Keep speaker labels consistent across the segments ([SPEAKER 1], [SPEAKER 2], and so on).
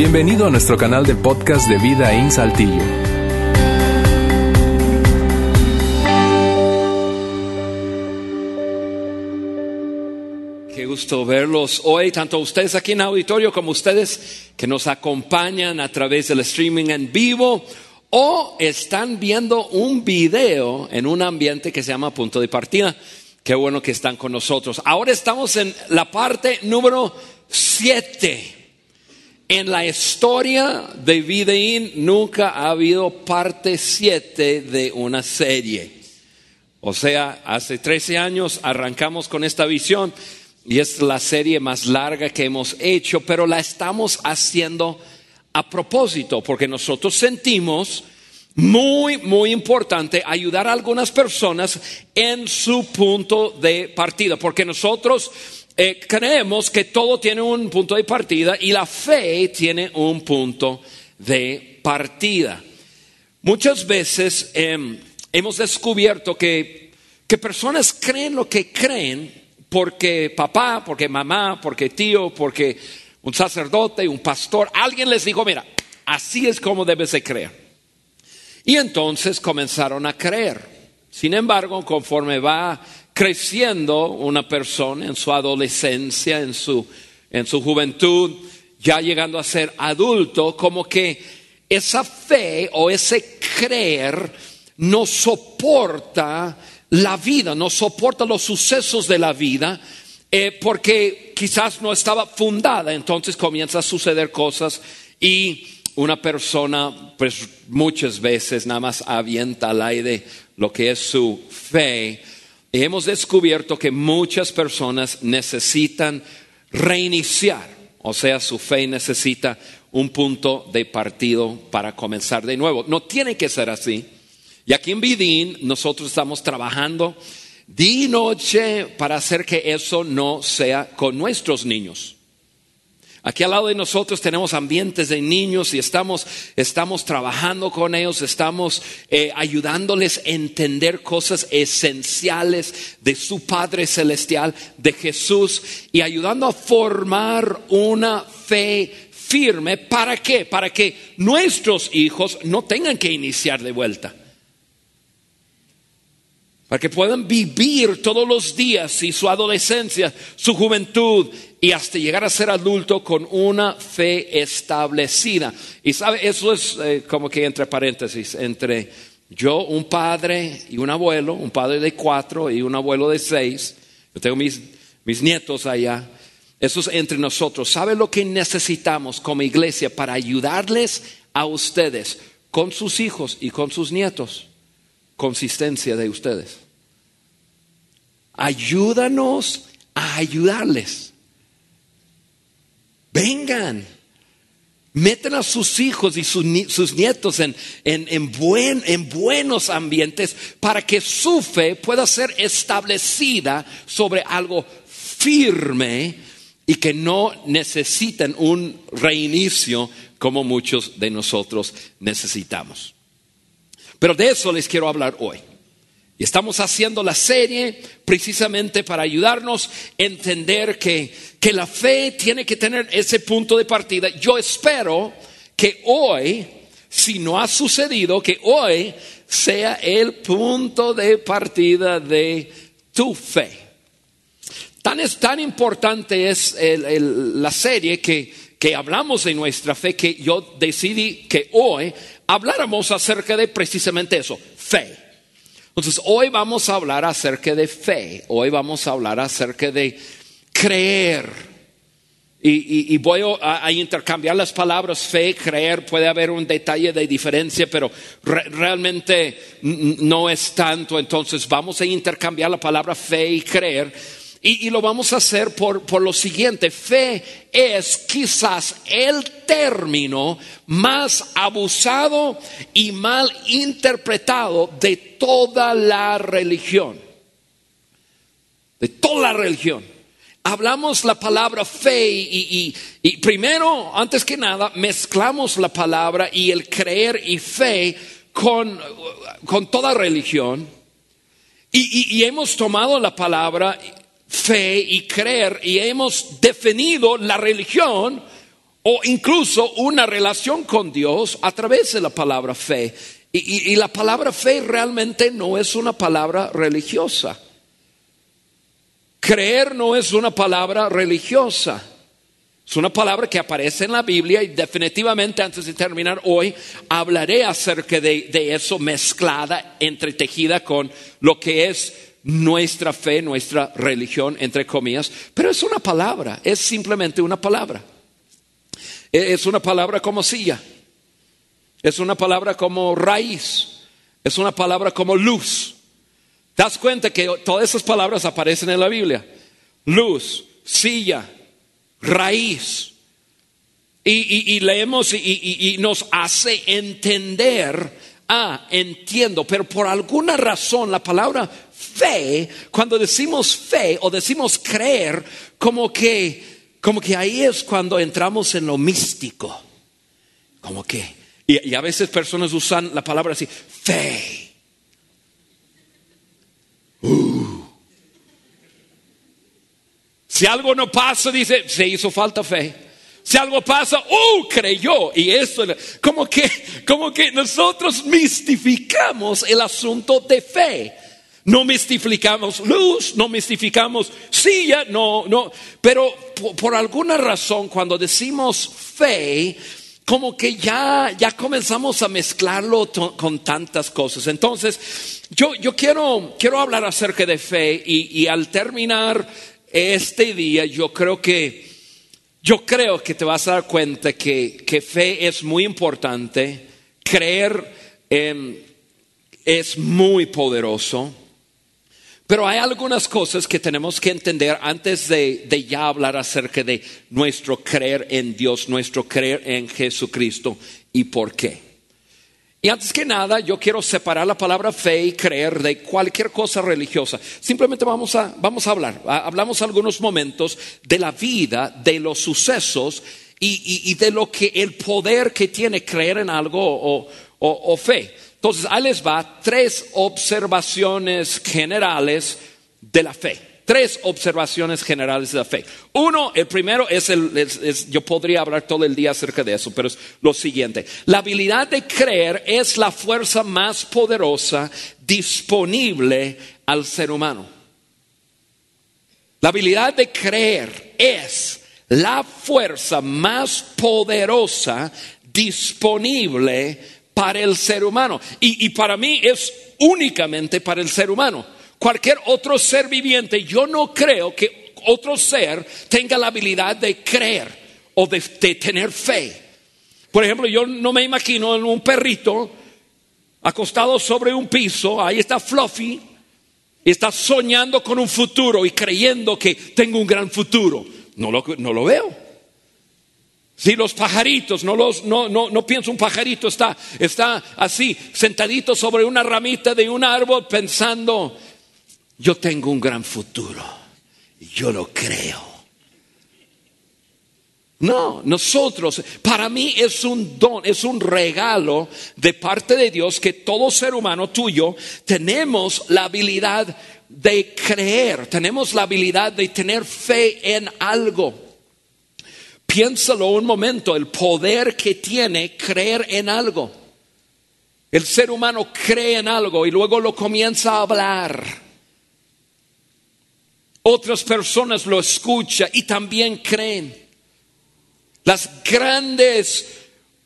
[SPEAKER 1] Bienvenido a nuestro canal de podcast de Vida en Saltillo.
[SPEAKER 2] Qué gusto verlos hoy, tanto ustedes aquí en auditorio como ustedes que nos acompañan a través del streaming en vivo o están viendo un video en un ambiente que se llama punto de partida. Qué bueno que están con nosotros. Ahora estamos en la parte número 7. En la historia de Videín nunca ha habido parte 7 de una serie. O sea, hace 13 años arrancamos con esta visión y es la serie más larga que hemos hecho, pero la estamos haciendo a propósito, porque nosotros sentimos muy, muy importante ayudar a algunas personas en su punto de partida, porque nosotros eh, creemos que todo tiene un punto de partida y la fe tiene un punto de partida. Muchas veces em, hemos descubierto que, que personas creen lo que creen porque papá, porque mamá, porque tío, porque un sacerdote, un pastor, alguien les dijo, mira, así es como debes de creer. Y entonces comenzaron a creer. Sin embargo, conforme va creciendo una persona en su adolescencia, en su, en su juventud, ya llegando a ser adulto, como que esa fe o ese creer no soporta la vida, no soporta los sucesos de la vida, eh, porque quizás no estaba fundada, entonces comienza a suceder cosas y una persona, pues muchas veces nada más avienta al aire lo que es su fe hemos descubierto que muchas personas necesitan reiniciar, o sea, su fe necesita un punto de partido para comenzar de nuevo. No tiene que ser así. Y aquí en Vidín nosotros estamos trabajando día y noche para hacer que eso no sea con nuestros niños. Aquí al lado de nosotros tenemos ambientes de niños y estamos, estamos trabajando con ellos, estamos eh, ayudándoles a entender cosas esenciales de su Padre Celestial, de Jesús, y ayudando a formar una fe firme. ¿Para qué? Para que nuestros hijos no tengan que iniciar de vuelta para que puedan vivir todos los días y su adolescencia, su juventud y hasta llegar a ser adulto con una fe establecida. Y sabe, eso es eh, como que entre paréntesis, entre yo, un padre y un abuelo, un padre de cuatro y un abuelo de seis, yo tengo mis, mis nietos allá, eso es entre nosotros. ¿Sabe lo que necesitamos como iglesia para ayudarles a ustedes con sus hijos y con sus nietos? consistencia de ustedes. Ayúdanos a ayudarles. Vengan. Meten a sus hijos y sus, nietos en, en, buen, en buenos ambientes para que su fe pueda ser establecida sobre algo firme y que no necesiten un reinicio como muchos de nosotros necesitamos. Pero de eso les quiero hablar hoy. Y estamos haciendo la serie precisamente para ayudarnos a entender que, que la fe tiene que tener ese punto de partida. Yo espero que hoy, si no ha sucedido, que hoy sea el punto de partida de tu fe. Tan, es, tan importante es la serie que, que hablamos de nuestra fe que yo decidí que hoy habláramos acerca de precisamente eso, fe. Entonces, hoy vamos a hablar acerca de fe, hoy vamos a hablar acerca de creer. Y, voy a, intercambiar las palabras fe, creer, puede haber un detalle de diferencia, pero realmente no es tanto. Entonces vamos a intercambiar la palabra fe y creer y, lo vamos a hacer por, por, lo siguiente. Fe es quizás el término más abusado y mal interpretado de toda la religión. De toda la religión. Hablamos la palabra fe y, y primero, antes que nada, mezclamos la palabra y el creer y fe con, con toda religión. Y, hemos tomado la palabra fe y creer y hemos definido la religión o incluso una relación con Dios a través de la palabra fe. Y, la palabra fe realmente no es una palabra religiosa. Creer no es una palabra religiosa. Es una palabra que aparece en la Biblia y definitivamente antes de terminar hoy hablaré acerca de, de eso mezclada, entretejida con lo que es nuestra fe, nuestra religión, entre comillas. Pero es una palabra, es simplemente una palabra. E, es una palabra como silla, es una palabra como raíz, es una palabra como luz. ¿Te das cuenta que todas esas palabras aparecen en la Biblia? Luz, silla, raíz. Y, leemos y, nos hace entender, ah, entiendo, pero por alguna razón la palabra fe, cuando decimos fe o decimos creer, como que, como que ahí es cuando entramos en lo místico. Como que, y, a veces personas usan la palabra así, fe. Uh. Si algo no pasa, dice, se hizo falta fe. Si algo pasa, ¡uh! creyó. Y eso, como que, como que nosotros mistificamos el asunto de fe. No mistificamos luz, no mistificamos silla, no, no. Pero por, alguna razón, cuando decimos fe, como que ya, ya comenzamos a mezclarlo con tantas cosas. Entonces, yo, yo quiero, quiero hablar acerca de fe y, y al terminar este día, yo creo que, yo creo que te vas a dar cuenta que, que fe es muy importante, creer es muy poderoso. Pero hay algunas cosas que tenemos que entender antes de, ya hablar acerca de nuestro creer en Dios, nuestro creer en Jesucristo y por qué. Y antes que nada, yo quiero separar la palabra fe y creer de cualquier cosa religiosa. Simplemente vamos a, vamos a hablar. Hablamos algunos momentos de la vida, de los sucesos y, de lo que el poder que tiene creer en algo o fe. Entonces, ahí les va tres observaciones generales de la fe. Tres observaciones generales de la fe. Uno, el primero es el, yo podría hablar todo el día acerca de eso, pero es lo siguiente. La habilidad de creer es la fuerza más poderosa disponible al ser humano. La habilidad de creer es la fuerza más poderosa disponible para el ser humano. Y, para mí es únicamente para el ser humano. Cualquier otro ser viviente, yo no creo que otro ser tenga la habilidad de creer o de, tener fe. Por ejemplo, yo no me imagino en un perrito acostado sobre un piso, ahí está Fluffy, y está soñando con un futuro y creyendo que tengo un gran futuro. No lo, no lo veo. Si los pajaritos, no, los, no, no, no pienso un pajarito, está, está así, sentadito sobre una ramita de un árbol pensando, yo tengo un gran futuro, yo lo creo. No, nosotros, para mí es un don, es un regalo de parte de Dios que todo ser humano tuyo tenemos la habilidad de creer, tenemos la habilidad de tener fe en algo. Piénsalo un momento, el poder que tiene creer en algo. El ser humano cree en algo y luego lo comienza a hablar. Otras personas lo escuchan y también creen. Las grandes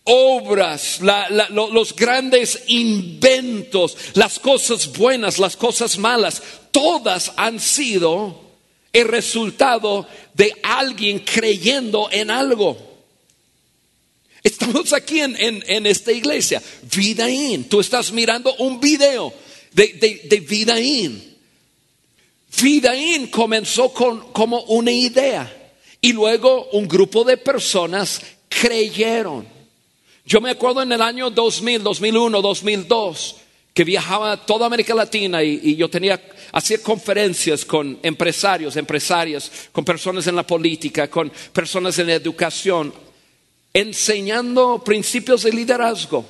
[SPEAKER 2] obras, los grandes inventos, las cosas buenas, las cosas malas, todas han sido el resultado de alguien creyendo en algo. Estamos aquí en, esta iglesia, Vidaín. Tú estás mirando un video de, de, de Vidaín. Vidaín comenzó con, como una idea y luego un grupo de personas creyeron. Yo me acuerdo en el año 2000, 2001, 2002 que viajaba a toda América Latina y, yo tenía, hacía conferencias con empresarios, empresarias, con personas en la política, con personas en la educación, enseñando principios de liderazgo.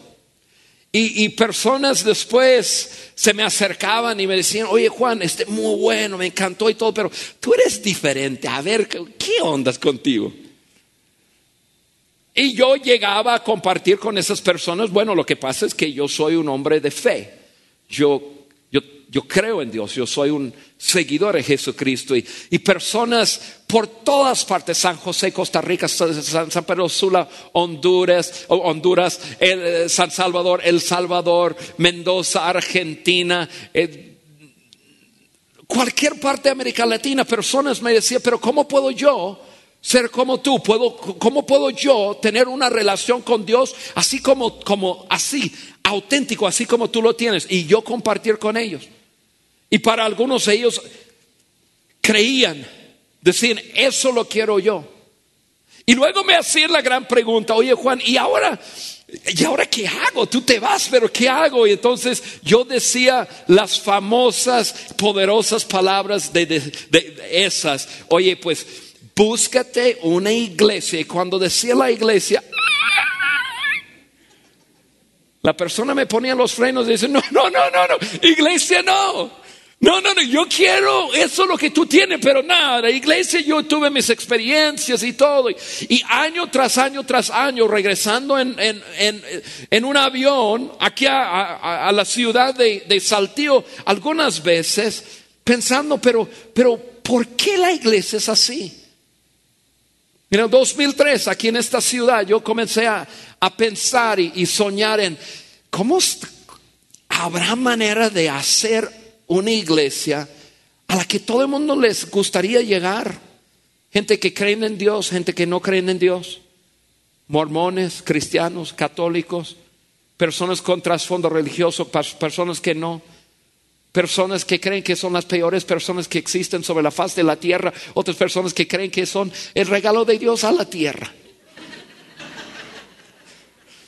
[SPEAKER 2] Y, personas después se me acercaban y me decían, oye Juan, este muy bueno, me encantó y todo, pero tú eres diferente, a ver, ¿qué ondas contigo? Y yo llegaba a compartir con esas personas, bueno, lo que pasa es que yo soy un hombre de fe. Yo, yo, yo creo en Dios, yo soy un seguidor de Jesucristo. Y, y personas por todas partes, San José, Costa Rica, San, Pedro Sula, Honduras, Honduras el, eh, San Salvador, El Salvador, Mendoza, Argentina. Eh, cualquier parte de América Latina, personas me decían, pero ¿cómo puedo yo ser como tú? ¿Puedo, ¿Cómo puedo yo tener una relación con Dios así como, como así, auténtico, así como tú lo tienes? Y yo compartir con ellos. Y para algunos de ellos creían, decían, eso lo quiero yo. Y luego me hacían la gran pregunta, oye Juan, ¿y ahora ¿Y ahora qué hago? Tú te vas, pero ¿qué hago? Y entonces yo decía las famosas, poderosas palabras de, esas. Oye, pues búscate una iglesia. Y cuando decía la iglesia, la persona me ponía los frenos y dice, no, no, no, no, no, iglesia no. No, no, no, yo quiero eso lo que tú tienes, pero nada, iglesia yo tuve mis experiencias y todo. Y, año tras año tras año, regresando en, en, un avión aquí a, la ciudad de, de, Saltillo, algunas veces pensando, pero, pero, ¿por qué la iglesia es así? En el 2003, aquí en esta ciudad, yo comencé a, pensar y, y soñar en cómo habrá manera de hacer una iglesia a la que todo el mundo les gustaría llegar. Gente que creen en Dios, gente que no creen en Dios. Mormones, cristianos, católicos, personas con trasfondo religioso, personas que no. Personas que creen que son las peores personas que existen sobre la faz de la tierra. Otras personas que creen que son el regalo de Dios a la tierra.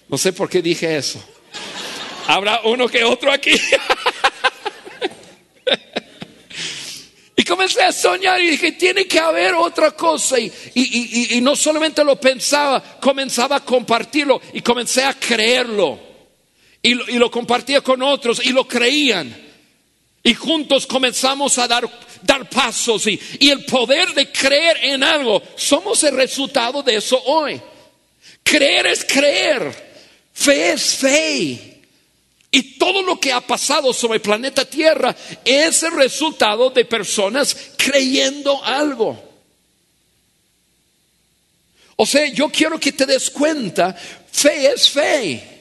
[SPEAKER 2] No sé por qué dije eso. Habrá uno que otro aquí. comencé a soñar y dije, tiene que haber otra cosa. Y, y, no solamente lo pensaba, comenzaba a compartirlo y comencé a creerlo. Y y lo compartía con otros y lo creían. Y juntos comenzamos a dar, dar pasos y, y el poder de creer en algo. Somos el resultado de eso hoy. Creer es creer. Fe es fe. Y todo lo que ha pasado sobre el planeta Tierra es el resultado de personas creyendo algo. O sea, yo quiero que te des cuenta, fe es fe.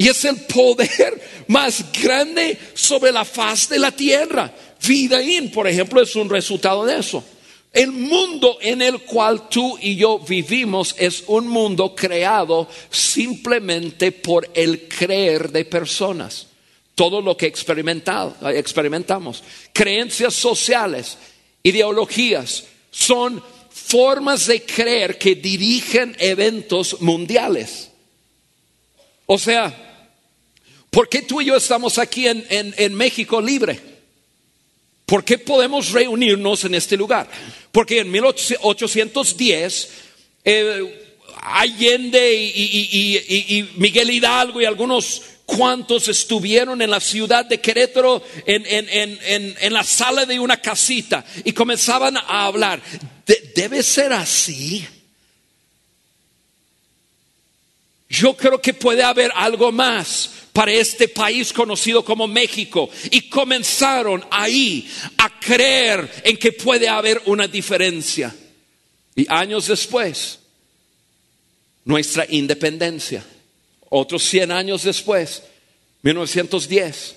[SPEAKER 2] Y es el poder más grande sobre la faz de la tierra. Vida in, por ejemplo, es un resultado de eso. El mundo en el cual tú y yo vivimos es un mundo creado simplemente por el creer de personas. Todo lo que experimentamos, creencias sociales, ideologías, son formas de creer que dirigen eventos mundiales. O sea, ¿por qué tú y yo estamos aquí en, en México libre? ¿Por qué podemos reunirnos en este lugar? Porque en 1810 eh, Allende y, Miguel Hidalgo y algunos cuantos estuvieron en la ciudad de Querétaro en, la sala de una casita y comenzaban a hablar. debe ser así. Yo creo que puede haber algo más para este país conocido como México y comenzaron ahí a creer en que puede haber una diferencia. Y años después, nuestra independencia, otros 100 años después, 1910,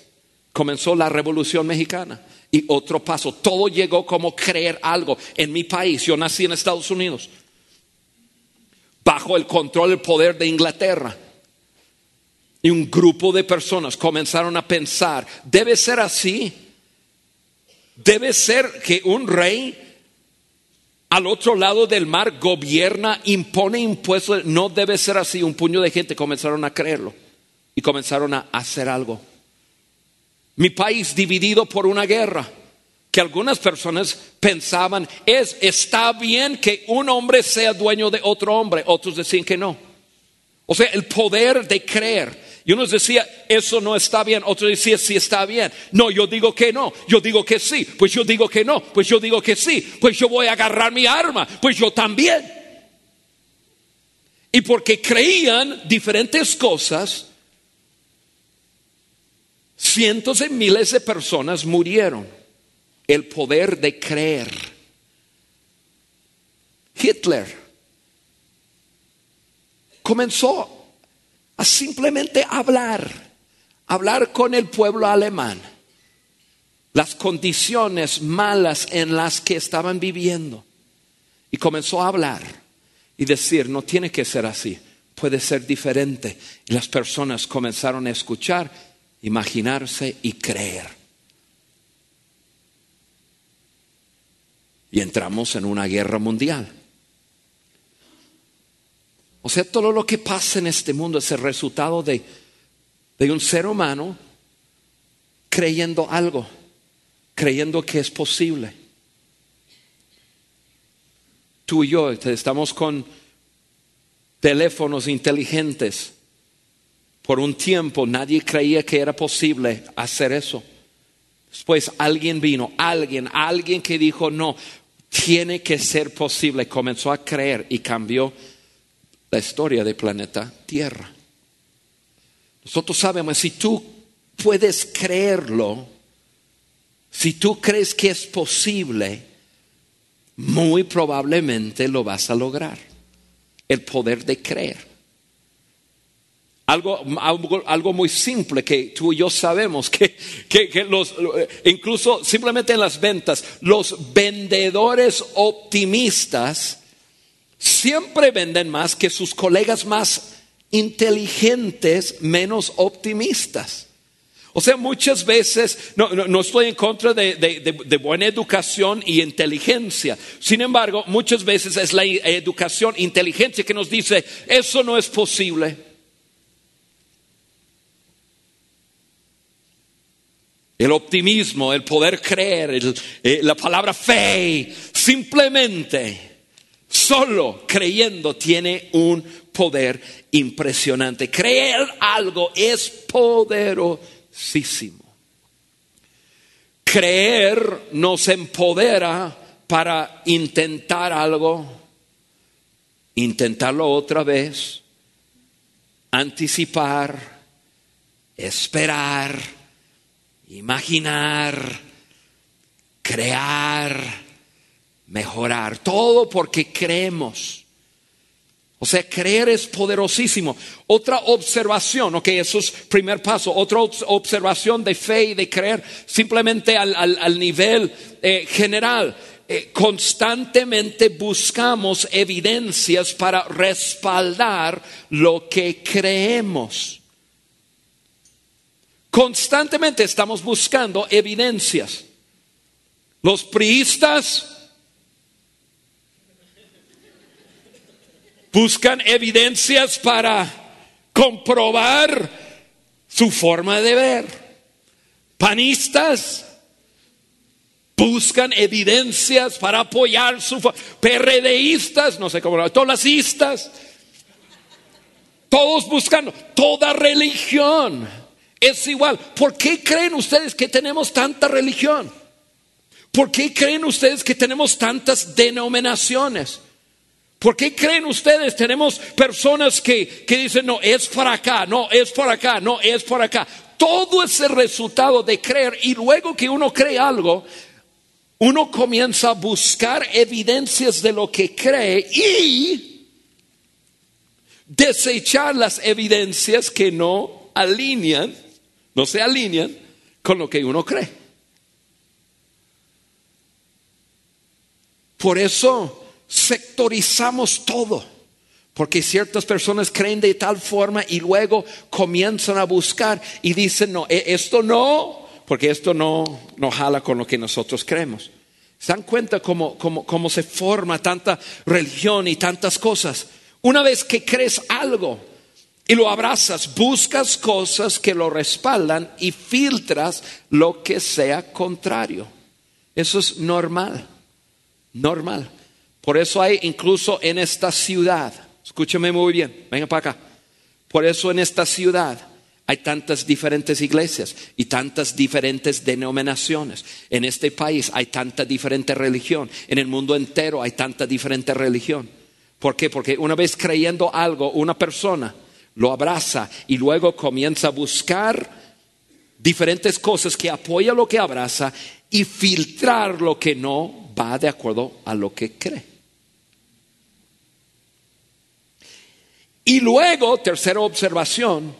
[SPEAKER 2] comenzó la Revolución Mexicana. Y otro paso, todo llegó como creer algo. En mi país, yo nací en Estados Unidos, bajo el control y el poder de Inglaterra. Y un grupo de personas comenzaron a pensar, debe ser así. Debe ser que un rey al otro lado del mar gobierna, impone impuestos. No debe ser así. Un puño de gente comenzaron a creerlo y comenzaron a hacer algo. Mi país dividido por una guerra que algunas personas pensaban es está bien que un hombre sea dueño de otro hombre, otros decían que no. O sea, el poder de creer y uno decía, eso no está bien. Otro decía, sí está bien. No, yo digo que no. Yo digo que sí. Pues yo digo que no. Pues yo digo que sí. Pues yo voy a agarrar mi arma. Pues yo también. Y porque creían diferentes cosas, cientos de miles de personas murieron. El poder de creer. Hitler comenzó a simplemente hablar, hablar con el pueblo alemán, las condiciones malas en las que estaban viviendo. Y comenzó a hablar y decir, no tiene que ser así, puede ser diferente. Y las personas comenzaron a escuchar, imaginarse y creer. Y entramos en una guerra mundial. O sea, todo lo que pasa en este mundo es el resultado de, de un ser humano creyendo algo, creyendo que es posible. Tú y yo estamos con teléfonos inteligentes. Por un tiempo nadie creía que era posible hacer eso. Después alguien vino, alguien, alguien que dijo, no, tiene que ser posible. Comenzó a creer y cambió la historia del planeta Tierra. Nosotros sabemos, si tú puedes creerlo, si tú crees que es posible, muy probablemente lo vas a lograr. El poder de creer. Algo, algo, muy simple que tú y yo sabemos, que, que, los, incluso simplemente en las ventas, los vendedores optimistas siempre venden más que sus colegas más inteligentes, menos optimistas. O sea, muchas veces, no, estoy en contra de, de, buena educación y inteligencia. Sin embargo, muchas veces es la educación, inteligencia que nos dice, eso no es posible. El optimismo, el poder creer, eh, la palabra fe, simplemente Solo creyendo tiene un poder impresionante. Creer algo es poderosísimo. Creer nos empodera para intentar algo, intentarlo otra vez, anticipar, esperar, imaginar, crear mejorar. Todo porque creemos. O sea, creer es poderosísimo. Otra observación, ok, eso es primer paso. Otra observación de fe y de creer, simplemente al, nivel eh, general. Eh, constantemente buscamos evidencias para respaldar lo que creemos. Constantemente estamos buscando evidencias. Los priistas buscan evidencias para comprobar su forma de ver. Panistas buscan evidencias para apoyar su PRDistas, no sé cómo, tolasistas, todos buscando, toda religión es igual. ¿Por qué creen ustedes que tenemos tanta religión? ¿Por qué creen ustedes que tenemos tantas denominaciones? ¿Por qué creen ustedes? Tenemos personas que, dicen, no, es por acá, no, es por acá, no, es por acá. Todo es el resultado de creer y luego que uno cree algo, uno comienza a buscar evidencias de lo que cree y desechar las evidencias que no alinean, no se alinean con lo que uno cree. Por eso sectorizamos todo. Porque ciertas personas creen de tal forma y luego comienzan a buscar y dicen, no, e, esto no, porque esto no, no jala con lo que nosotros creemos. ¿Se dan cuenta cómo, cómo, cómo se forma tanta religión y tantas cosas? Una vez que crees algo y lo abrazas, buscas cosas que lo respaldan y filtras lo que sea contrario. Eso es normal, normal. Por eso hay incluso en esta ciudad, escúcheme muy bien, venga para acá. Por eso en esta ciudad hay tantas diferentes iglesias y tantas diferentes denominaciones. En este país hay tanta diferente religión. En el mundo entero hay tanta diferente religión. ¿Por qué? Porque una vez creyendo algo, una persona lo abraza y luego comienza a buscar diferentes cosas que apoya lo que abraza y filtrar lo que no va de acuerdo a lo que cree. Y luego, tercera observación,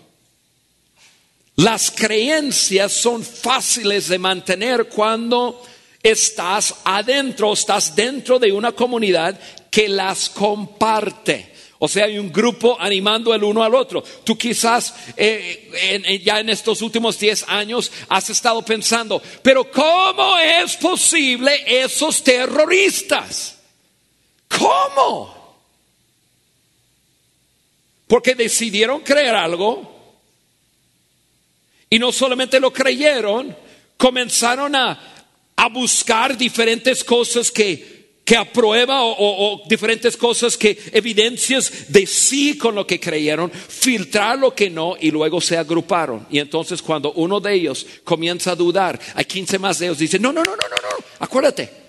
[SPEAKER 2] las creencias son fáciles de mantener cuando estás adentro, estás dentro de una comunidad que las comparte. O sea, hay un grupo animando el uno al otro. Tú quizás eh, ya en estos últimos 10 años has estado pensando, pero ¿cómo es posible esos terroristas? ¿Cómo? Porque decidieron creer algo y no solamente lo creyeron, comenzaron a, a buscar diferentes cosas que que aprueba o, diferentes cosas que evidencias de sí con lo que creyeron, filtrar lo que no y luego se agruparon. Y entonces cuando uno de ellos comienza a dudar, hay 15 más de ellos, dicen, no, no, no, no, no, no, acuérdate,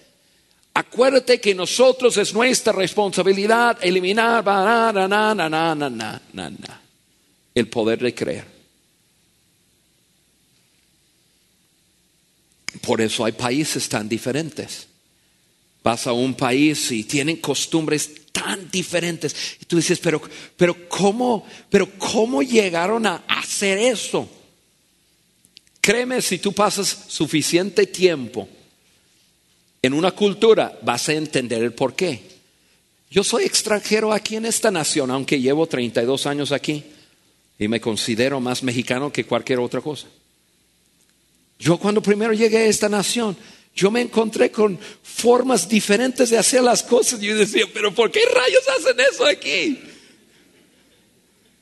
[SPEAKER 2] acuérdate que nosotros es nuestra responsabilidad eliminar el poder de creer. Por eso hay países tan diferentes vas a un país y tienen costumbres tan diferentes. Y tú dices, pero, pero ¿cómo, pero cómo llegaron a hacer eso? Créeme, si tú pasas suficiente tiempo en una cultura, vas a entender el por qué. Yo soy extranjero aquí en esta nación, aunque llevo 32 años aquí y me considero más mexicano que cualquier otra cosa. Yo cuando primero llegué a esta nación, yo me encontré con formas diferentes de hacer las cosas. Y yo decía, pero ¿por qué rayos hacen eso aquí?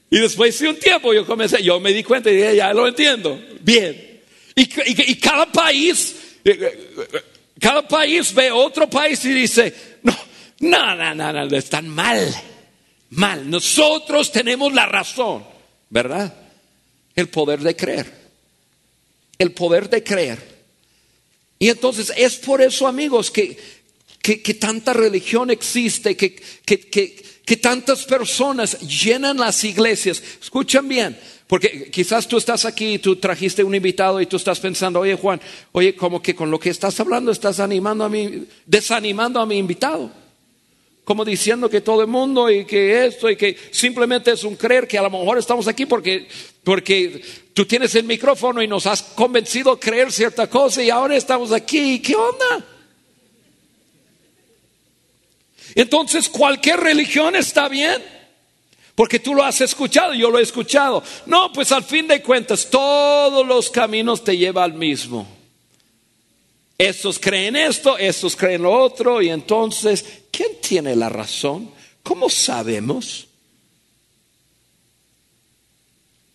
[SPEAKER 2] Y después de un tiempo yo comencé, yo me di cuenta y dije, ya lo entiendo. Bien. Y, cada país, eh, eh, cada país ve otro país y dice, no, no, no, no, no, están mal, mal. Nosotros tenemos la razón, ¿verdad? El poder de creer. El poder de creer. Y entonces es por eso, amigos, que, que, tanta religión existe, que, que, tantas personas llenan las iglesias. Escuchen bien, porque quizás tú estás aquí y tú trajiste un invitado y tú estás pensando, oye Juan, oye, como que con lo que estás hablando estás animando a mí, desanimando a mi invitado. Como diciendo que todo el mundo y que esto y que simplemente es un creer que a lo mejor estamos aquí porque, porque Tú tienes el micrófono y nos has convencido a creer cierta cosa y ahora estamos aquí. ¿Qué onda? Entonces cualquier religión está bien. Porque tú lo has escuchado, yo lo he escuchado. No, pues al fin de cuentas todos los caminos te llevan al mismo. Estos creen esto, estos creen lo otro, y entonces, ¿quién tiene la razón? ¿Cómo sabemos?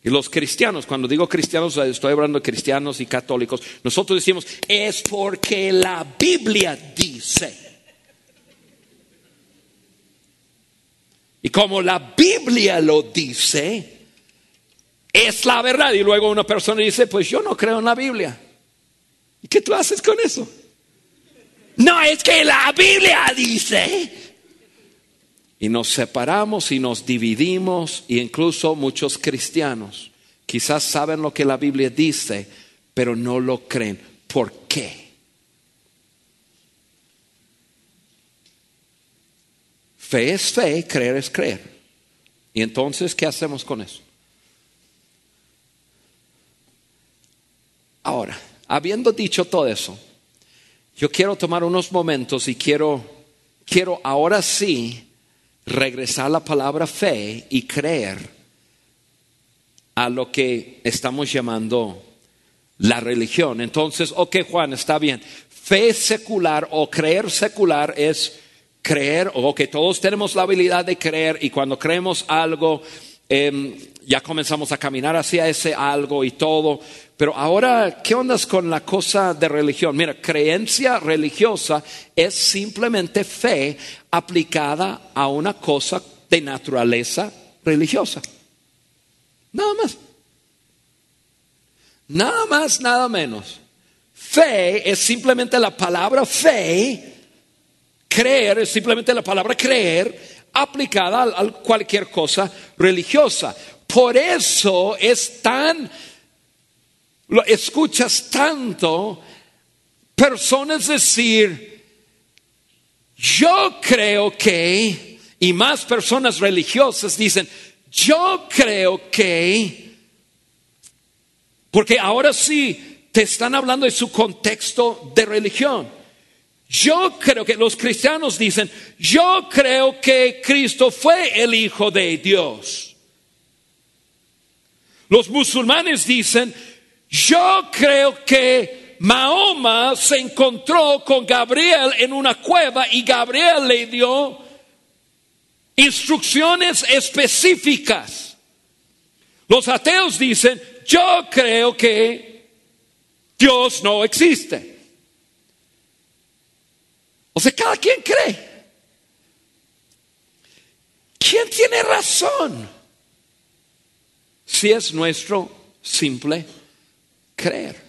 [SPEAKER 2] Y los cristianos, cuando digo cristianos, estoy hablando de cristianos y católicos, nosotros decimos, es porque la Biblia dice. Y como la Biblia lo dice, es la verdad. Y luego una persona dice, pues yo no creo en la Biblia. ¿Y qué tú haces con eso? No, es que la Biblia dice. Y nos separamos y nos dividimos, e incluso muchos cristianos quizás saben lo que la Biblia dice, pero no lo creen. ¿Por qué? Fe es fe, creer es creer. Y entonces, ¿qué hacemos con eso? Ahora, habiendo dicho todo eso, yo quiero tomar unos momentos y quiero, quiero ahora sí regresar la palabra fe y creer a lo que estamos llamando la religión. Entonces, ok Juan, está bien. Fe secular o creer secular es creer, o que todos tenemos la habilidad de creer y cuando creemos algo, em, ya comenzamos a caminar hacia ese algo y todo. Pero ahora, ¿qué ondas con la cosa de religión? Mira, creencia religiosa es simplemente fe aplicada a una cosa de naturaleza religiosa. Nada más. Nada más, nada menos. Fe es simplemente la palabra fe. Creer es simplemente la palabra creer aplicada a, cualquier cosa religiosa. Por eso es tan, lo escuchas tanto personas decir, yo creo que, y más personas religiosas dicen, yo creo que, porque ahora sí te están hablando de su contexto de religión. Yo creo que los cristianos dicen, yo creo que Cristo fue el Hijo de Dios. Los musulmanes dicen, yo creo que Mahoma se encontró con Gabriel en una cueva y Gabriel le dio instrucciones específicas. Los ateos dicen, yo creo que Dios no existe. O sea, cada quien cree. ¿Quién tiene razón? Si es nuestro simple creer.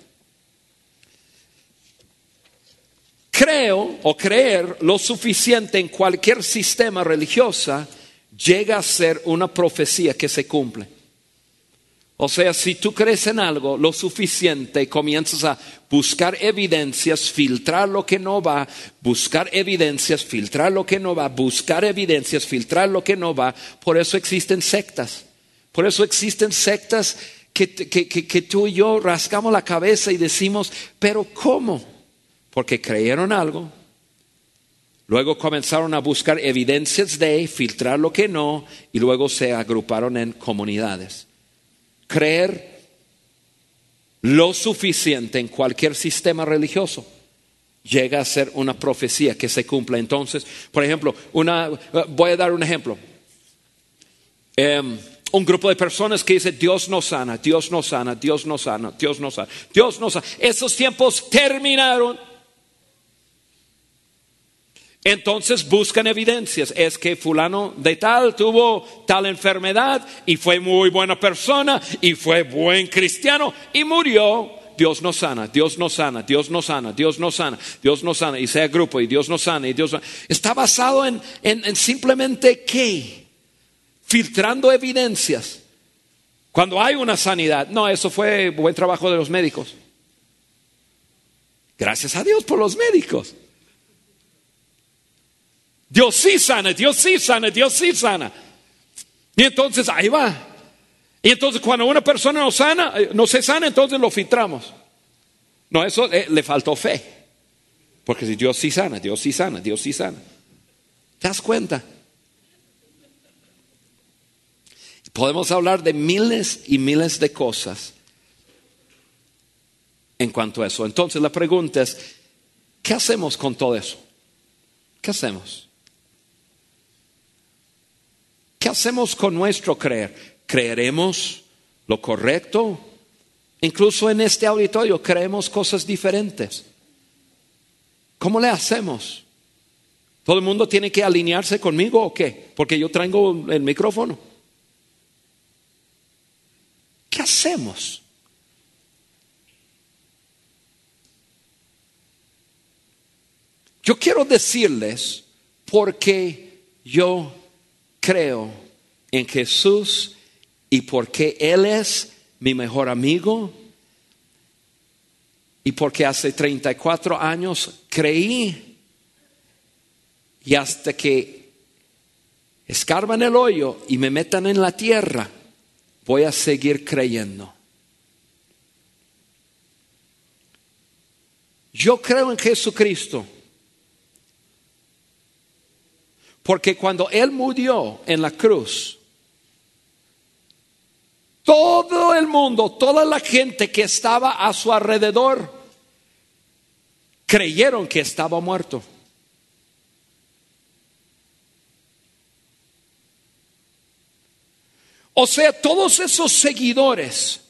[SPEAKER 2] Creo o creer lo suficiente en cualquier sistema religioso llega a ser una profecía que se cumple. O sea, si tú crees en algo lo suficiente, comienzas a buscar evidencias, filtrar lo que no va, buscar evidencias, filtrar lo que no va, buscar evidencias, filtrar lo que no va. Por eso existen sectas. Por eso existen sectas que, que tú y yo rascamos la cabeza y decimos, pero ¿cómo? Porque creyeron algo, Luego comenzaron a buscar evidencias de, filtrar lo que no, y luego se agruparon en comunidades creer lo suficiente en cualquier sistema religioso llega a ser una profecía que se cumpla. Entonces, por ejemplo, una, voy a dar un ejemplo. Em, un grupo de personas que dice Dios no sana, Dios no sana, Dios no sana, Dios no sana, Dios no sana. Esos tiempos terminaron. Entonces buscan evidencias. Es que fulano de tal tuvo tal enfermedad y fue muy buena persona y fue buen cristiano y murió. Dios no sana, Dios no sana, Dios no sana, Dios no sana, Dios no sana, y sea grupo y Dios no sana, y Dios no... Está basado en, en simplemente qué? Filtrando evidencias. Cuando hay una sanidad, no, eso fue buen trabajo de los médicos. Gracias a Dios por los médicos. Dios sí sana, Dios sí sana, Dios sí sana. Y entonces ahí va. Y entonces cuando una persona no sana, eh, no se sana, entonces lo filtramos. No, eso eh, le faltó fe. Porque si Dios sí sana, Dios sí sana, Dios sí sana. ¿Te das cuenta? Podemos hablar de miles y miles de cosas en cuanto a eso. Entonces la pregunta es, ¿qué hacemos con todo eso? ¿Qué hacemos? ¿Qué hacemos con nuestro creer? ¿Creeremos lo correcto? Incluso en este auditorio creemos cosas diferentes. ¿Cómo le hacemos? ¿Todo el mundo tiene que alinearse conmigo o qué? Porque yo traigo el micrófono. ¿Qué hacemos? Yo quiero decirles porque yo creo en Jesús y porque Él es mi mejor amigo y porque hace 34 años creí y hasta que escarban el hoyo y me metan en la tierra, voy a seguir creyendo. Yo creo en Jesucristo Porque cuando Él murió en la cruz, todo el mundo, toda la gente que estaba a su alrededor, creyeron que estaba muerto. O sea, todos esos seguidores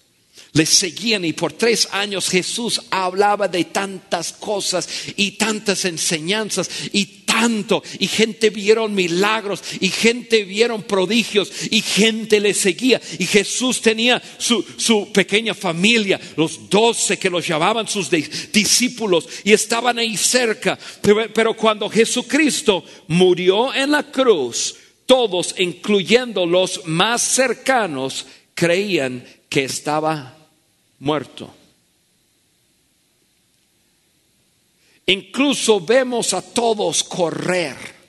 [SPEAKER 2] le seguían y por tres años Jesús hablaba de tantas cosas y tantas enseñanzas y y gente vieron milagros y gente vieron prodigios y gente le seguía y Jesús tenía su, su pequeña familia, los doce que los llamaban sus discípulos y estaban ahí cerca. pero cuando Jesucristo murió en la cruz, todos, incluyendo los más cercanos, creían que estaba muerto. Incluso vemos a todos correr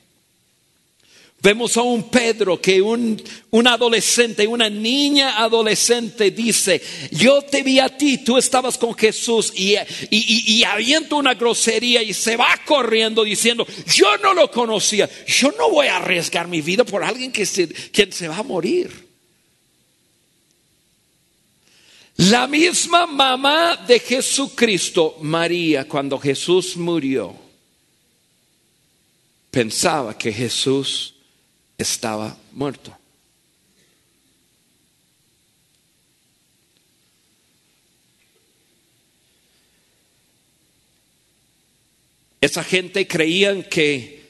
[SPEAKER 2] Vemos a un Pedro que un, un, adolescente, una niña adolescente dice, yo te vi a ti, tú estabas con Jesús y, y, y, avienta una grosería y se va corriendo diciendo, yo no lo conocía, yo no voy a arriesgar mi vida por alguien que se, quien se va a morir. La misma mamá de Jesucristo, María, cuando Jesús murió, pensaba que Jesús estaba muerto. Esa gente creían que,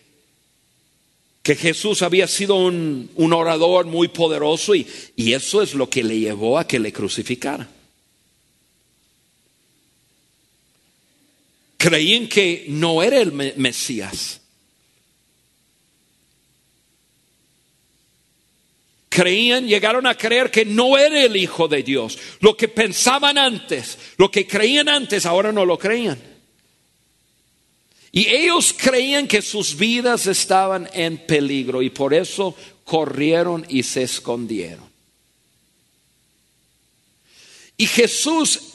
[SPEAKER 2] que Jesús había sido un, un orador muy poderoso y, y eso es lo que le llevó a que le crucificara. Creían que no era el Mesías. creían, llegaron a creer que no era el Hijo de Dios. Lo que pensaban antes, lo que creían antes, ahora no lo creían. Y ellos creían que sus vidas estaban en peligro y por eso corrieron y se escondieron. Y Jesús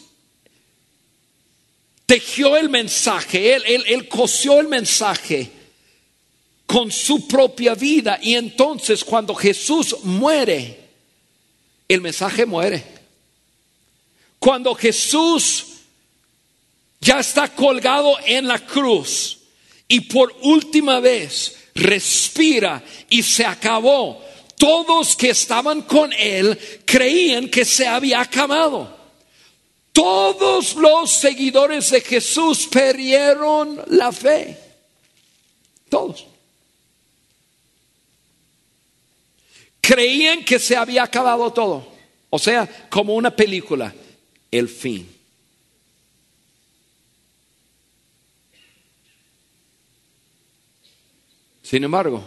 [SPEAKER 2] tejió el mensaje, él, él, él cosió el mensaje con su propia vida. Y entonces cuando Jesús muere, el mensaje muere. Cuando Jesús ya está colgado en la cruz y por última vez respira y se acabó, todos que estaban con él creían que se había acabado. Todos los seguidores de Jesús perdieron la fe. Todos. Creían que se había acabado todo. O sea, como una película, el fin. Sin embargo,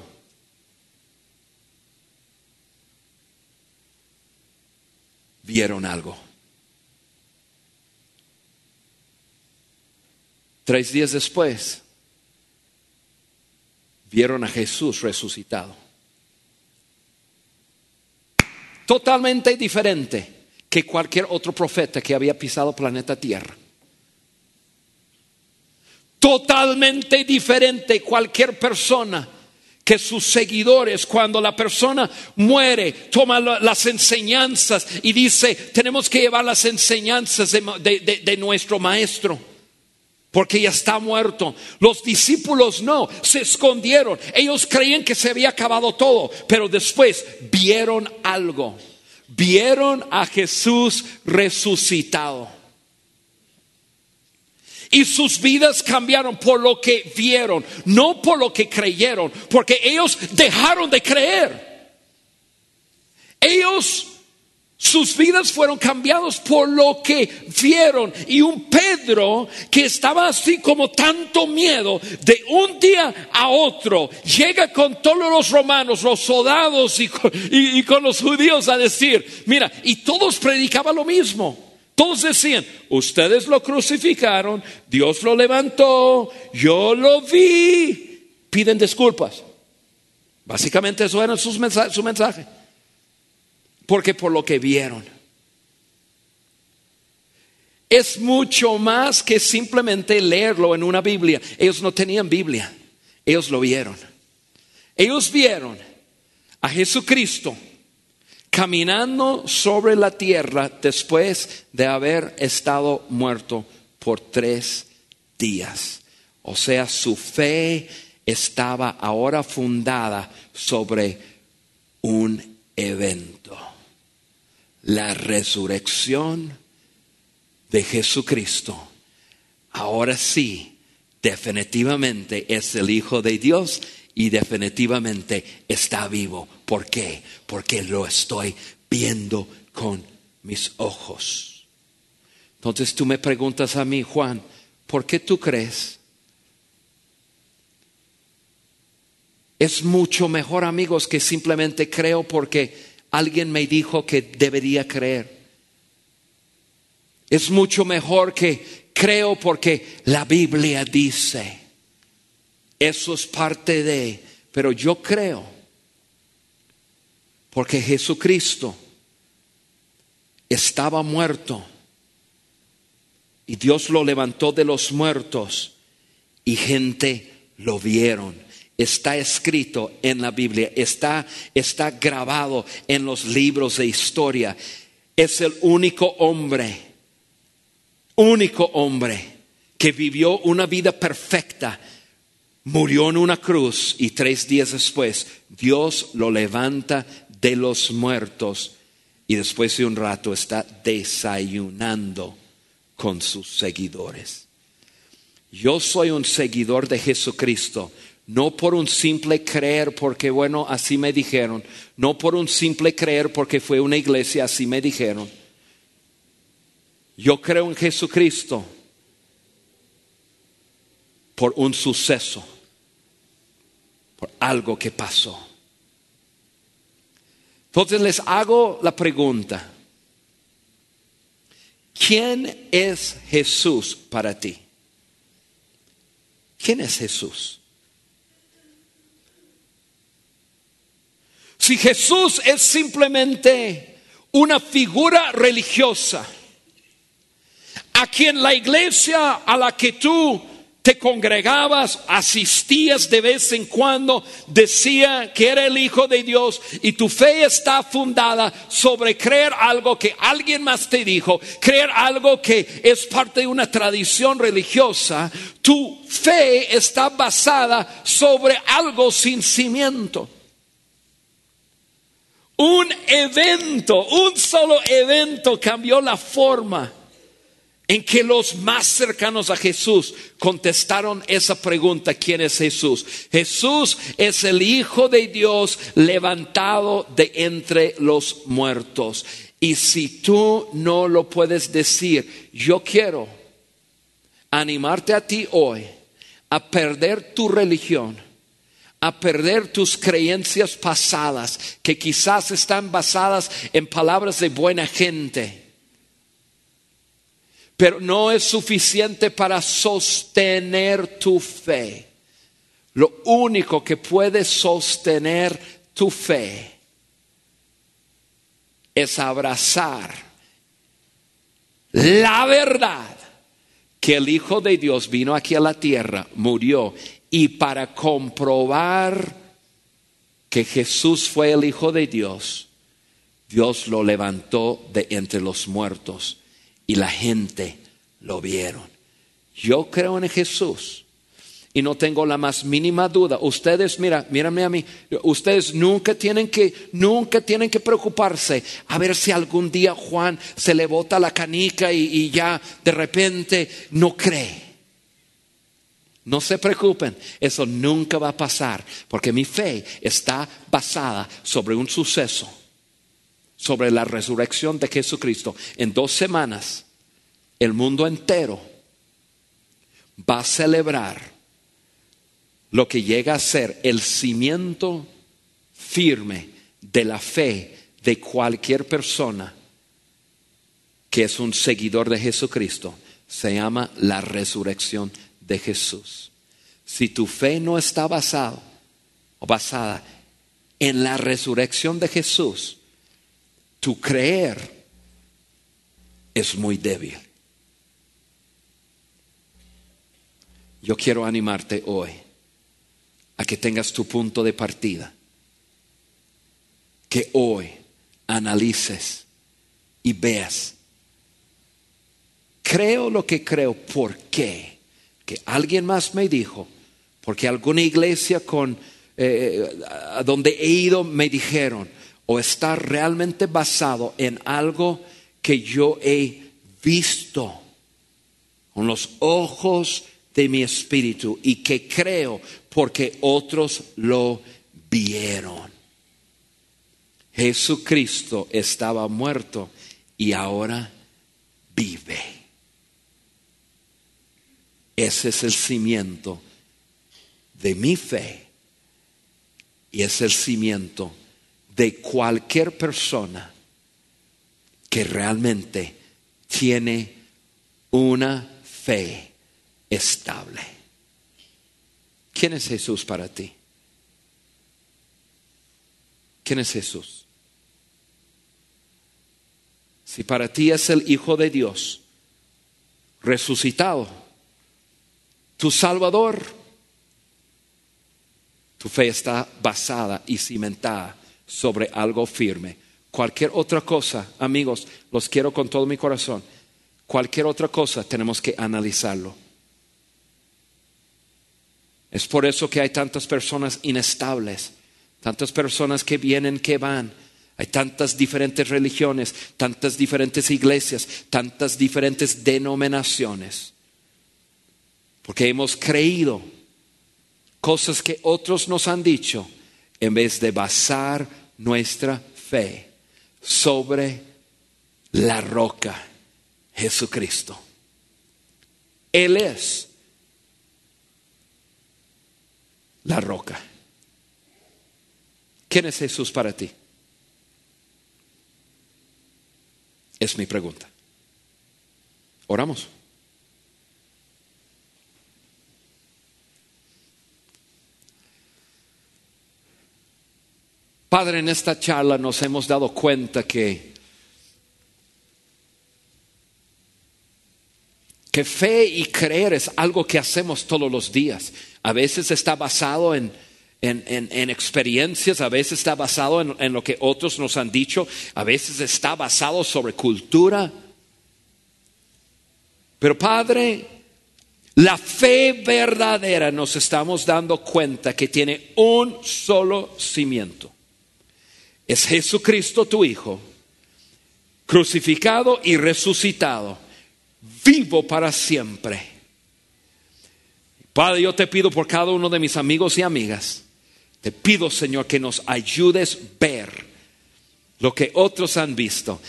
[SPEAKER 2] vieron algo. Tres días después, vieron a Jesús resucitado totalmente diferente que cualquier otro profeta que había pisado planeta Tierra. Totalmente diferente cualquier persona que sus seguidores, cuando la persona muere, toma las enseñanzas y dice, tenemos que llevar las enseñanzas de, de nuestro maestro porque ya está muerto. Los discípulos no, se escondieron. Ellos creían que se había acabado todo, pero después vieron algo. Vieron a Jesús resucitado. Y sus vidas cambiaron por lo que vieron, no por lo que creyeron, porque ellos dejaron de creer. Ellos sus vidas fueron cambiadas por lo que vieron. Y un Pedro que estaba así como tanto miedo, de un día a otro, llega con todos los romanos, los soldados y con, los judíos a decir, mira, y todos predicaban lo mismo. Todos decían, ustedes lo crucificaron, Dios lo levantó, yo lo vi. Piden disculpas. Básicamente eso era su mensaje porque por lo que vieron. Es mucho más que simplemente leerlo en una Biblia. Ellos no tenían Biblia, ellos lo vieron. Ellos vieron a Jesucristo caminando sobre la tierra después de haber estado muerto por tres días. O sea, su fe estaba ahora fundada sobre un evento la resurrección de Jesucristo, ahora sí, definitivamente es el Hijo de Dios y definitivamente está vivo. ¿Por qué? Porque lo estoy viendo con mis ojos. Entonces tú me preguntas a mí, Juan, ¿por qué tú crees Es mucho mejor, amigos, que simplemente creo porque alguien me dijo que debería creer. Es mucho mejor que creo porque la Biblia dice. Eso es parte de, pero yo creo porque Jesucristo estaba muerto y Dios lo levantó de los muertos y gente lo vieron está escrito en la Biblia, está, está grabado en los libros de historia. Es el único hombre, único hombre que vivió una vida perfecta, murió en una cruz y tres días después Dios lo levanta de los muertos y después de un rato está desayunando con sus seguidores. Yo soy un seguidor de Jesucristo no por un simple creer porque, bueno, así me dijeron, no por un simple creer porque fue una iglesia, así me dijeron. Yo creo en Jesucristo por un suceso, por algo que pasó. Entonces les hago la pregunta, ¿quién es Jesús para ti? ¿Quién es Jesús? Si Jesús es simplemente una figura religiosa, a quien la iglesia a la que tú te congregabas, asistías de vez en cuando, decía que era el Hijo de Dios y tu fe está fundada sobre creer algo que alguien más te dijo, creer algo que es parte de una tradición religiosa, tu fe está basada sobre algo sin cimiento. Un evento, un solo evento cambió la forma en que los más cercanos a Jesús contestaron esa pregunta, ¿quién es Jesús? Jesús es el Hijo de Dios levantado de entre los muertos. Y si tú no lo puedes decir, yo quiero animarte a ti hoy a perder tu religión a perder tus creencias pasadas, que quizás están basadas en palabras de buena gente, pero no es suficiente para sostener tu fe. Lo único que puede sostener tu fe es abrazar la verdad que el Hijo de Dios vino aquí a la tierra, murió y para comprobar que Jesús fue el Hijo de Dios, Dios lo levantó de entre los muertos y la gente lo vieron. Yo creo en Jesús y no tengo la más mínima duda. Ustedes, mira, mírame a mí, ustedes nunca tienen que, nunca tienen que preocuparse a ver si algún día Juan se le bota la canica y, y ya de repente no cree. No se preocupen, eso nunca va a pasar, porque mi fe está basada sobre un suceso, sobre la resurrección de Jesucristo. En dos semanas, el mundo entero va a celebrar lo que llega a ser el cimiento firme de la fe de cualquier persona que es un seguidor de Jesucristo. Se llama la resurrección de Jesús. Si tu fe no está basada o basada en la resurrección de Jesús, tu creer es muy débil. Yo quiero animarte hoy a que tengas tu punto de partida, que hoy analices y veas, creo lo que creo, ¿por qué? Que alguien más me dijo, porque alguna iglesia con eh, a donde he ido me dijeron, o está realmente basado en algo que yo he visto con los ojos de mi espíritu y que creo porque otros lo vieron. Jesucristo estaba muerto y ahora vive. Ese es el cimiento de mi fe y es el cimiento de cualquier persona que realmente tiene una fe estable. ¿Quién es Jesús para ti? ¿Quién es Jesús? Si para ti es el Hijo de Dios, resucitado, tu Salvador, tu fe está basada y cimentada sobre algo firme. Cualquier otra cosa, amigos, los quiero con todo mi corazón. Cualquier otra cosa tenemos que analizarlo. Es por eso que hay tantas personas inestables, tantas personas que vienen, que van. Hay tantas diferentes religiones, tantas diferentes iglesias, tantas diferentes denominaciones. Porque hemos creído cosas que otros nos han dicho en vez de basar nuestra fe sobre la roca, Jesucristo. Él es la roca. ¿Quién es Jesús para ti? Es mi pregunta. Oramos. Padre, en esta charla nos hemos dado cuenta que, que fe y creer es algo que hacemos todos los días. A veces está basado en, en, experiencias, a veces está basado en, en lo que otros nos han dicho, a veces está basado sobre cultura. Pero Padre, la fe verdadera nos estamos dando cuenta que tiene un solo cimiento es Jesucristo tu Hijo, crucificado y resucitado, vivo para siempre. Padre, yo te pido por cada uno de mis amigos y amigas, te pido Señor que nos ayudes ver lo que otros han visto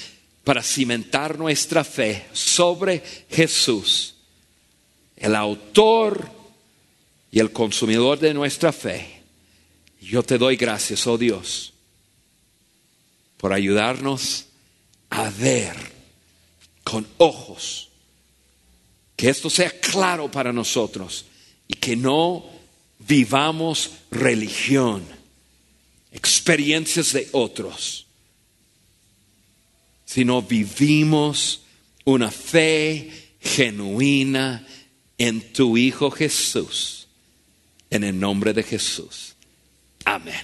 [SPEAKER 2] para cimentar nuestra fe sobre Jesús, el autor y el consumidor de nuestra fe. Yo te doy gracias, oh Dios por ayudarnos a ver con ojos, que esto sea claro para nosotros y que no vivamos religión, experiencias de otros, sino vivimos una fe genuina en tu Hijo Jesús, en el nombre de Jesús. Amén.